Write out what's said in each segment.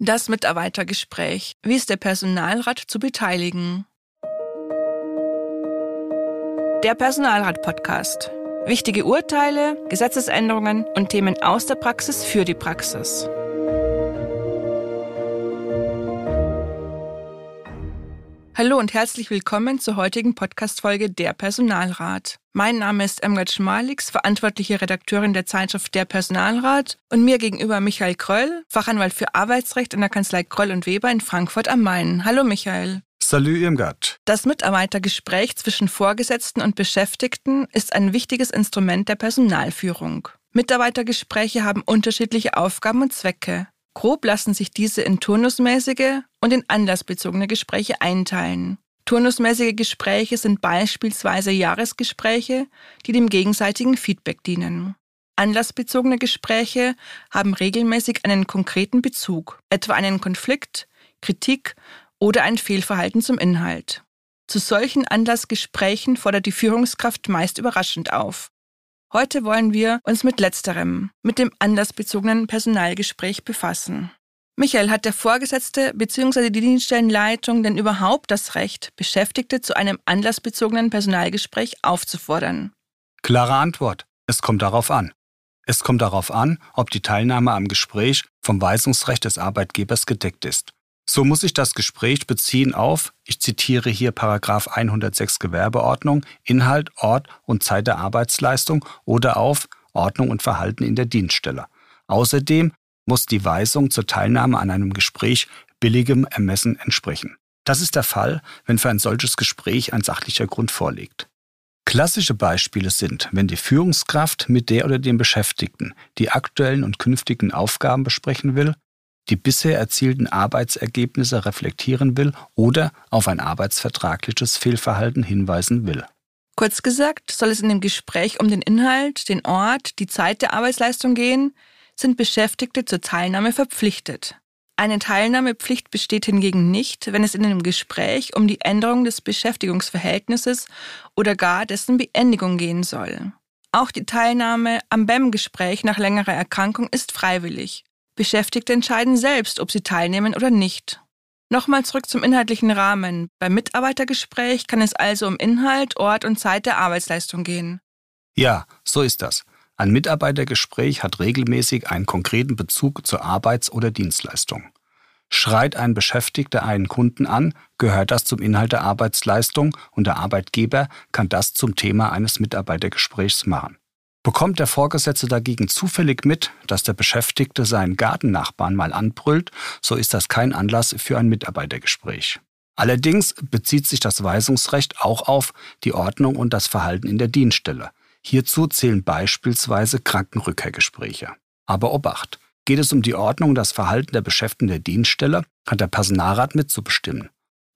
Das Mitarbeitergespräch. Wie ist der Personalrat zu beteiligen? Der Personalrat-Podcast. Wichtige Urteile, Gesetzesänderungen und Themen aus der Praxis für die Praxis. Hallo und herzlich willkommen zur heutigen Podcast-Folge Der Personalrat. Mein Name ist Emgard Schmalix, verantwortliche Redakteurin der Zeitschrift Der Personalrat und mir gegenüber Michael Kröll, Fachanwalt für Arbeitsrecht in der Kanzlei Kröll und Weber in Frankfurt am Main. Hallo Michael. Salut Irmgard. Das Mitarbeitergespräch zwischen Vorgesetzten und Beschäftigten ist ein wichtiges Instrument der Personalführung. Mitarbeitergespräche haben unterschiedliche Aufgaben und Zwecke. Grob lassen sich diese in turnusmäßige und in anlassbezogene Gespräche einteilen. Turnusmäßige Gespräche sind beispielsweise Jahresgespräche, die dem gegenseitigen Feedback dienen. Anlassbezogene Gespräche haben regelmäßig einen konkreten Bezug, etwa einen Konflikt, Kritik oder ein Fehlverhalten zum Inhalt. Zu solchen Anlassgesprächen fordert die Führungskraft meist überraschend auf. Heute wollen wir uns mit letzterem, mit dem anlassbezogenen Personalgespräch befassen. Michael, hat der Vorgesetzte bzw. die Dienststellenleitung denn überhaupt das Recht, Beschäftigte zu einem anlassbezogenen Personalgespräch aufzufordern? Klare Antwort. Es kommt darauf an. Es kommt darauf an, ob die Teilnahme am Gespräch vom Weisungsrecht des Arbeitgebers gedeckt ist. So muss sich das Gespräch beziehen auf, ich zitiere hier Paragraph 106 Gewerbeordnung, Inhalt, Ort und Zeit der Arbeitsleistung oder auf Ordnung und Verhalten in der Dienststelle. Außerdem muss die Weisung zur Teilnahme an einem Gespräch billigem Ermessen entsprechen. Das ist der Fall, wenn für ein solches Gespräch ein sachlicher Grund vorliegt. Klassische Beispiele sind, wenn die Führungskraft mit der oder dem Beschäftigten die aktuellen und künftigen Aufgaben besprechen will, die bisher erzielten Arbeitsergebnisse reflektieren will oder auf ein arbeitsvertragliches Fehlverhalten hinweisen will. Kurz gesagt, soll es in dem Gespräch um den Inhalt, den Ort, die Zeit der Arbeitsleistung gehen, sind Beschäftigte zur Teilnahme verpflichtet. Eine Teilnahmepflicht besteht hingegen nicht, wenn es in einem Gespräch um die Änderung des Beschäftigungsverhältnisses oder gar dessen Beendigung gehen soll. Auch die Teilnahme am BEM-Gespräch nach längerer Erkrankung ist freiwillig. Beschäftigte entscheiden selbst, ob sie teilnehmen oder nicht. Nochmal zurück zum inhaltlichen Rahmen. Beim Mitarbeitergespräch kann es also um Inhalt, Ort und Zeit der Arbeitsleistung gehen. Ja, so ist das. Ein Mitarbeitergespräch hat regelmäßig einen konkreten Bezug zur Arbeits- oder Dienstleistung. Schreit ein Beschäftigter einen Kunden an, gehört das zum Inhalt der Arbeitsleistung und der Arbeitgeber kann das zum Thema eines Mitarbeitergesprächs machen. Bekommt der Vorgesetzte dagegen zufällig mit, dass der Beschäftigte seinen Gartennachbarn mal anbrüllt, so ist das kein Anlass für ein Mitarbeitergespräch. Allerdings bezieht sich das Weisungsrecht auch auf die Ordnung und das Verhalten in der Dienststelle. Hierzu zählen beispielsweise Krankenrückkehrgespräche. Aber Obacht! Geht es um die Ordnung und das Verhalten der Beschäftigten der Dienststelle, kann der Personalrat mitzubestimmen.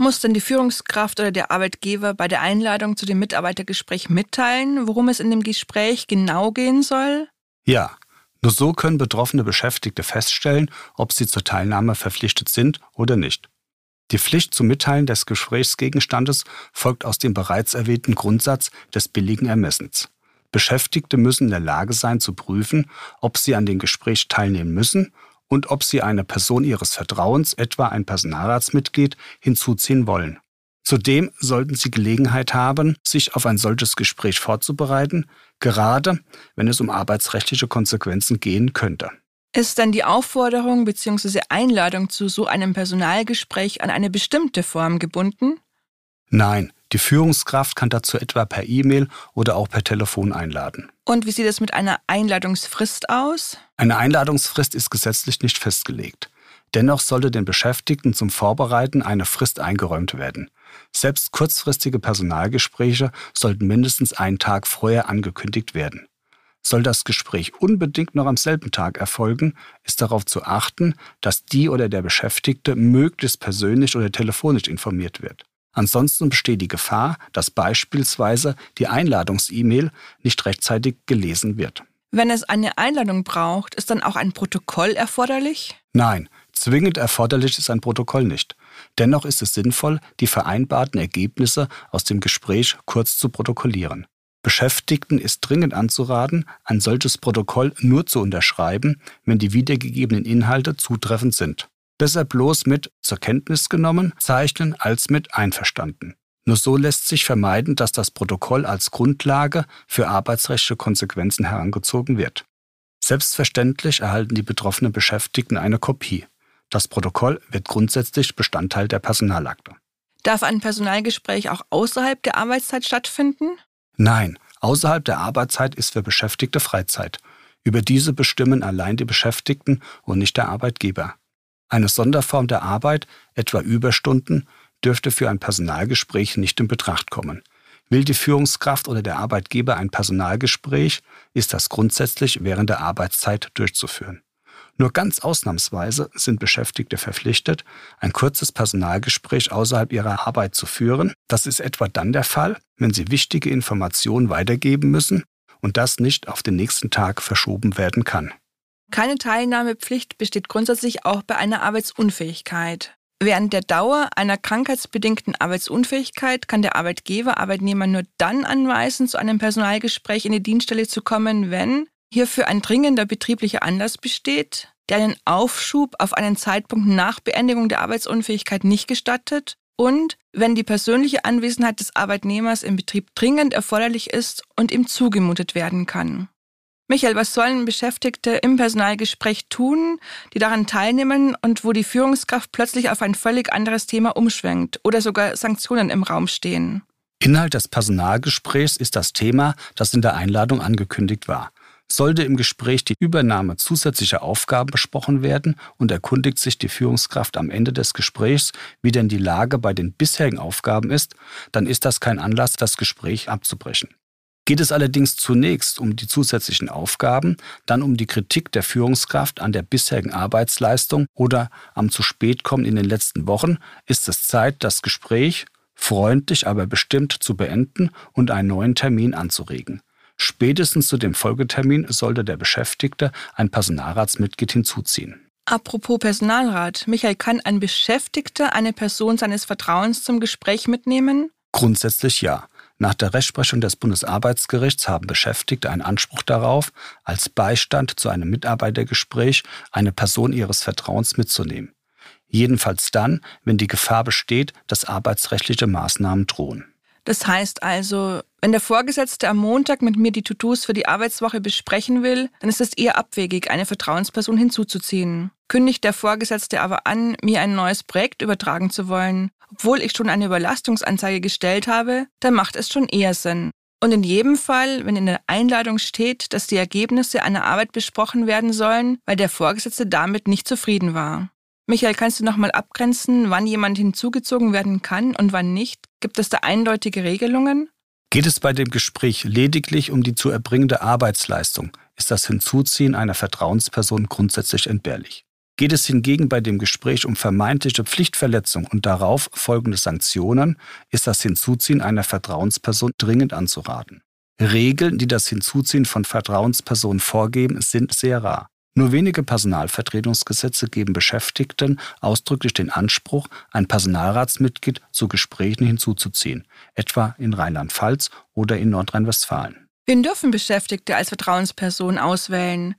Muss denn die Führungskraft oder der Arbeitgeber bei der Einladung zu dem Mitarbeitergespräch mitteilen, worum es in dem Gespräch genau gehen soll? Ja, nur so können betroffene Beschäftigte feststellen, ob sie zur Teilnahme verpflichtet sind oder nicht. Die Pflicht zum Mitteilen des Gesprächsgegenstandes folgt aus dem bereits erwähnten Grundsatz des billigen Ermessens. Beschäftigte müssen in der Lage sein zu prüfen, ob sie an dem Gespräch teilnehmen müssen und ob sie eine Person ihres Vertrauens, etwa ein Personalratsmitglied, hinzuziehen wollen. Zudem sollten sie Gelegenheit haben, sich auf ein solches Gespräch vorzubereiten, gerade wenn es um arbeitsrechtliche Konsequenzen gehen könnte. Ist denn die Aufforderung bzw. Einladung zu so einem Personalgespräch an eine bestimmte Form gebunden? Nein, die Führungskraft kann dazu etwa per E-Mail oder auch per Telefon einladen. Und wie sieht es mit einer Einladungsfrist aus? Eine Einladungsfrist ist gesetzlich nicht festgelegt. Dennoch sollte den Beschäftigten zum Vorbereiten eine Frist eingeräumt werden. Selbst kurzfristige Personalgespräche sollten mindestens einen Tag vorher angekündigt werden. Soll das Gespräch unbedingt noch am selben Tag erfolgen, ist darauf zu achten, dass die oder der Beschäftigte möglichst persönlich oder telefonisch informiert wird. Ansonsten besteht die Gefahr, dass beispielsweise die Einladungs-E-Mail nicht rechtzeitig gelesen wird. Wenn es eine Einladung braucht, ist dann auch ein Protokoll erforderlich? Nein, zwingend erforderlich ist ein Protokoll nicht. Dennoch ist es sinnvoll, die vereinbarten Ergebnisse aus dem Gespräch kurz zu protokollieren. Beschäftigten ist dringend anzuraten, ein solches Protokoll nur zu unterschreiben, wenn die wiedergegebenen Inhalte zutreffend sind. Besser bloß mit zur Kenntnis genommen zeichnen als mit einverstanden. Nur so lässt sich vermeiden, dass das Protokoll als Grundlage für arbeitsrechtliche Konsequenzen herangezogen wird. Selbstverständlich erhalten die betroffenen Beschäftigten eine Kopie. Das Protokoll wird grundsätzlich Bestandteil der Personalakte. Darf ein Personalgespräch auch außerhalb der Arbeitszeit stattfinden? Nein, außerhalb der Arbeitszeit ist für Beschäftigte Freizeit. Über diese bestimmen allein die Beschäftigten und nicht der Arbeitgeber. Eine Sonderform der Arbeit, etwa Überstunden, dürfte für ein Personalgespräch nicht in Betracht kommen. Will die Führungskraft oder der Arbeitgeber ein Personalgespräch, ist das grundsätzlich während der Arbeitszeit durchzuführen. Nur ganz ausnahmsweise sind Beschäftigte verpflichtet, ein kurzes Personalgespräch außerhalb ihrer Arbeit zu führen. Das ist etwa dann der Fall, wenn sie wichtige Informationen weitergeben müssen und das nicht auf den nächsten Tag verschoben werden kann. Keine Teilnahmepflicht besteht grundsätzlich auch bei einer Arbeitsunfähigkeit. Während der Dauer einer krankheitsbedingten Arbeitsunfähigkeit kann der Arbeitgeber Arbeitnehmer nur dann anweisen, zu einem Personalgespräch in die Dienststelle zu kommen, wenn hierfür ein dringender betrieblicher Anlass besteht, der einen Aufschub auf einen Zeitpunkt nach Beendigung der Arbeitsunfähigkeit nicht gestattet und wenn die persönliche Anwesenheit des Arbeitnehmers im Betrieb dringend erforderlich ist und ihm zugemutet werden kann. Michael, was sollen Beschäftigte im Personalgespräch tun, die daran teilnehmen und wo die Führungskraft plötzlich auf ein völlig anderes Thema umschwenkt oder sogar Sanktionen im Raum stehen? Inhalt des Personalgesprächs ist das Thema, das in der Einladung angekündigt war. Sollte im Gespräch die Übernahme zusätzlicher Aufgaben besprochen werden und erkundigt sich die Führungskraft am Ende des Gesprächs, wie denn die Lage bei den bisherigen Aufgaben ist, dann ist das kein Anlass, das Gespräch abzubrechen. Geht es allerdings zunächst um die zusätzlichen Aufgaben, dann um die Kritik der Führungskraft an der bisherigen Arbeitsleistung oder am zu spät kommen in den letzten Wochen, ist es Zeit, das Gespräch freundlich, aber bestimmt zu beenden und einen neuen Termin anzuregen. Spätestens zu dem Folgetermin sollte der Beschäftigte ein Personalratsmitglied hinzuziehen. Apropos Personalrat, Michael, kann ein Beschäftigter eine Person seines Vertrauens zum Gespräch mitnehmen? Grundsätzlich ja. Nach der Rechtsprechung des Bundesarbeitsgerichts haben Beschäftigte einen Anspruch darauf, als Beistand zu einem Mitarbeitergespräch eine Person ihres Vertrauens mitzunehmen. Jedenfalls dann, wenn die Gefahr besteht, dass arbeitsrechtliche Maßnahmen drohen. Das heißt also, wenn der Vorgesetzte am Montag mit mir die To-Dos für die Arbeitswoche besprechen will, dann ist es eher abwegig, eine Vertrauensperson hinzuzuziehen. Kündigt der Vorgesetzte aber an, mir ein neues Projekt übertragen zu wollen, obwohl ich schon eine Überlastungsanzeige gestellt habe, dann macht es schon eher Sinn. Und in jedem Fall, wenn in der Einladung steht, dass die Ergebnisse einer Arbeit besprochen werden sollen, weil der Vorgesetzte damit nicht zufrieden war. Michael, kannst du nochmal abgrenzen, wann jemand hinzugezogen werden kann und wann nicht? Gibt es da eindeutige Regelungen? Geht es bei dem Gespräch lediglich um die zu erbringende Arbeitsleistung, ist das Hinzuziehen einer Vertrauensperson grundsätzlich entbehrlich. Geht es hingegen bei dem Gespräch um vermeintliche Pflichtverletzung und darauf folgende Sanktionen, ist das Hinzuziehen einer Vertrauensperson dringend anzuraten. Regeln, die das Hinzuziehen von Vertrauenspersonen vorgeben, sind sehr rar. Nur wenige Personalvertretungsgesetze geben Beschäftigten ausdrücklich den Anspruch, ein Personalratsmitglied zu Gesprächen hinzuzuziehen, etwa in Rheinland-Pfalz oder in Nordrhein-Westfalen. Wen dürfen Beschäftigte als Vertrauensperson auswählen?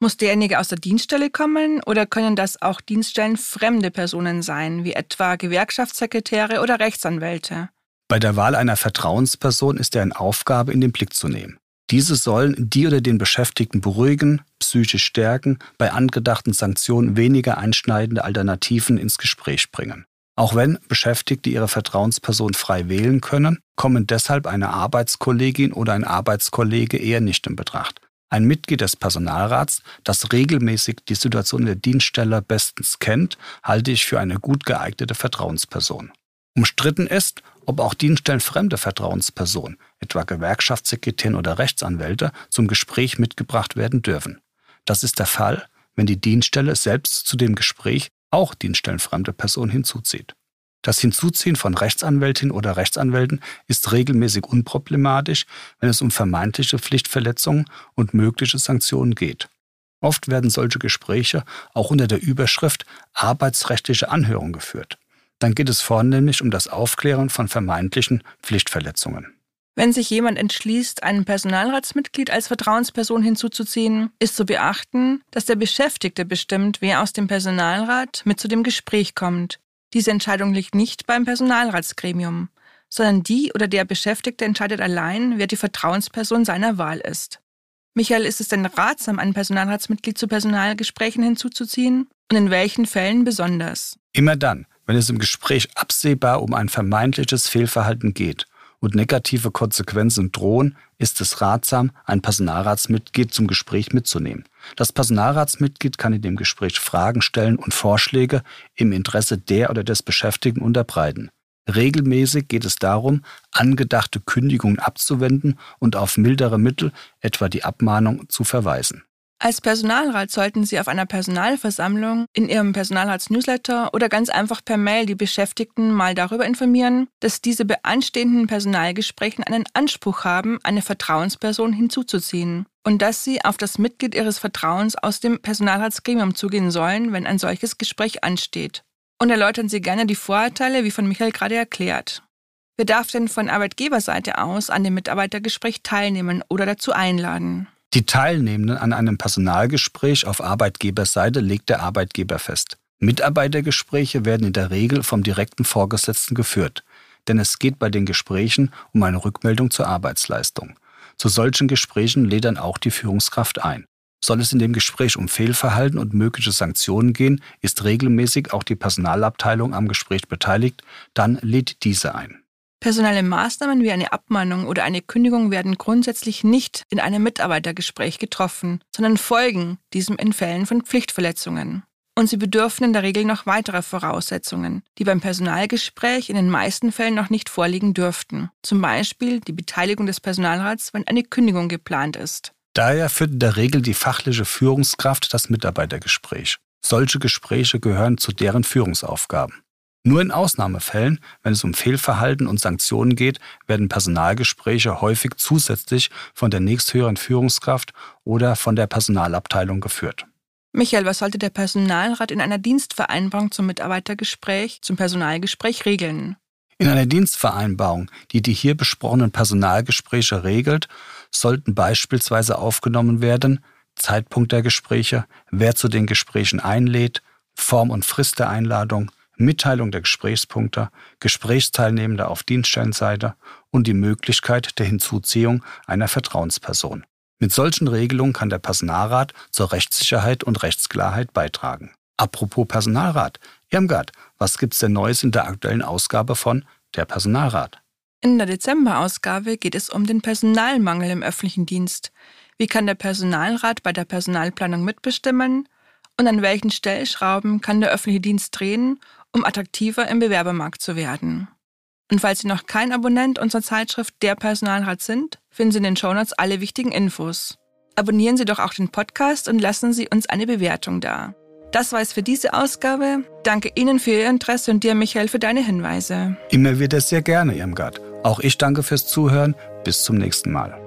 Muss derjenige aus der Dienststelle kommen oder können das auch dienststellenfremde Personen sein, wie etwa Gewerkschaftssekretäre oder Rechtsanwälte? Bei der Wahl einer Vertrauensperson ist deren Aufgabe in den Blick zu nehmen. Diese sollen die oder den Beschäftigten beruhigen, psychisch stärken, bei angedachten Sanktionen weniger einschneidende Alternativen ins Gespräch bringen. Auch wenn Beschäftigte ihre Vertrauensperson frei wählen können, kommen deshalb eine Arbeitskollegin oder ein Arbeitskollege eher nicht in Betracht. Ein Mitglied des Personalrats, das regelmäßig die Situation der Dienststelle bestens kennt, halte ich für eine gut geeignete Vertrauensperson. Umstritten ist, ob auch dienststellenfremde Vertrauenspersonen, etwa Gewerkschaftssekretären oder Rechtsanwälte, zum Gespräch mitgebracht werden dürfen. Das ist der Fall, wenn die Dienststelle selbst zu dem Gespräch auch dienststellenfremde Personen hinzuzieht. Das Hinzuziehen von Rechtsanwältinnen oder Rechtsanwälten ist regelmäßig unproblematisch, wenn es um vermeintliche Pflichtverletzungen und mögliche Sanktionen geht. Oft werden solche Gespräche auch unter der Überschrift arbeitsrechtliche Anhörung geführt. Dann geht es vornehmlich um das Aufklären von vermeintlichen Pflichtverletzungen. Wenn sich jemand entschließt, ein Personalratsmitglied als Vertrauensperson hinzuzuziehen, ist zu beachten, dass der Beschäftigte bestimmt, wer aus dem Personalrat mit zu dem Gespräch kommt. Diese Entscheidung liegt nicht beim Personalratsgremium, sondern die oder der Beschäftigte entscheidet allein, wer die Vertrauensperson seiner Wahl ist. Michael, ist es denn ratsam, ein Personalratsmitglied zu Personalgesprächen hinzuzuziehen? Und in welchen Fällen besonders? Immer dann, wenn es im Gespräch absehbar um ein vermeintliches Fehlverhalten geht und negative Konsequenzen drohen, ist es ratsam, ein Personalratsmitglied zum Gespräch mitzunehmen. Das Personalratsmitglied kann in dem Gespräch Fragen stellen und Vorschläge im Interesse der oder des Beschäftigten unterbreiten. Regelmäßig geht es darum, angedachte Kündigungen abzuwenden und auf mildere Mittel, etwa die Abmahnung, zu verweisen. Als Personalrat sollten Sie auf einer Personalversammlung, in Ihrem Personalratsnewsletter oder ganz einfach per Mail die Beschäftigten mal darüber informieren, dass diese bei anstehenden Personalgesprächen einen Anspruch haben, eine Vertrauensperson hinzuzuziehen und dass Sie auf das Mitglied Ihres Vertrauens aus dem Personalratsgremium zugehen sollen, wenn ein solches Gespräch ansteht. Und erläutern Sie gerne die Vorteile, wie von Michael gerade erklärt. Wer darf denn von Arbeitgeberseite aus an dem Mitarbeitergespräch teilnehmen oder dazu einladen? Die Teilnehmenden an einem Personalgespräch auf Arbeitgeberseite legt der Arbeitgeber fest. Mitarbeitergespräche werden in der Regel vom direkten Vorgesetzten geführt, denn es geht bei den Gesprächen um eine Rückmeldung zur Arbeitsleistung. Zu solchen Gesprächen lädt dann auch die Führungskraft ein. Soll es in dem Gespräch um Fehlverhalten und mögliche Sanktionen gehen, ist regelmäßig auch die Personalabteilung am Gespräch beteiligt, dann lädt diese ein. Personelle Maßnahmen wie eine Abmahnung oder eine Kündigung werden grundsätzlich nicht in einem Mitarbeitergespräch getroffen, sondern folgen diesem in Fällen von Pflichtverletzungen. Und sie bedürfen in der Regel noch weiterer Voraussetzungen, die beim Personalgespräch in den meisten Fällen noch nicht vorliegen dürften. Zum Beispiel die Beteiligung des Personalrats, wenn eine Kündigung geplant ist. Daher führt in der Regel die fachliche Führungskraft das Mitarbeitergespräch. Solche Gespräche gehören zu deren Führungsaufgaben. Nur in Ausnahmefällen, wenn es um Fehlverhalten und Sanktionen geht, werden Personalgespräche häufig zusätzlich von der nächsthöheren Führungskraft oder von der Personalabteilung geführt. Michael, was sollte der Personalrat in einer Dienstvereinbarung zum Mitarbeitergespräch, zum Personalgespräch regeln? In einer Dienstvereinbarung, die die hier besprochenen Personalgespräche regelt, sollten beispielsweise aufgenommen werden Zeitpunkt der Gespräche, wer zu den Gesprächen einlädt, Form und Frist der Einladung, Mitteilung der Gesprächspunkte, Gesprächsteilnehmende auf Dienststellenseite und die Möglichkeit der Hinzuziehung einer Vertrauensperson. Mit solchen Regelungen kann der Personalrat zur Rechtssicherheit und Rechtsklarheit beitragen. Apropos Personalrat, Irmgard, was gibt's denn Neues in der aktuellen Ausgabe von Der Personalrat? In der Dezemberausgabe geht es um den Personalmangel im öffentlichen Dienst. Wie kann der Personalrat bei der Personalplanung mitbestimmen? Und an welchen Stellschrauben kann der öffentliche Dienst drehen, um attraktiver im Bewerbermarkt zu werden. Und falls Sie noch kein Abonnent unserer Zeitschrift Der Personalrat sind, finden Sie in den Shownotes alle wichtigen Infos. Abonnieren Sie doch auch den Podcast und lassen Sie uns eine Bewertung da. Das war es für diese Ausgabe. Danke Ihnen für Ihr Interesse und dir, Michael, für deine Hinweise. Immer wieder sehr gerne, Irmgard. Auch ich danke fürs Zuhören. Bis zum nächsten Mal.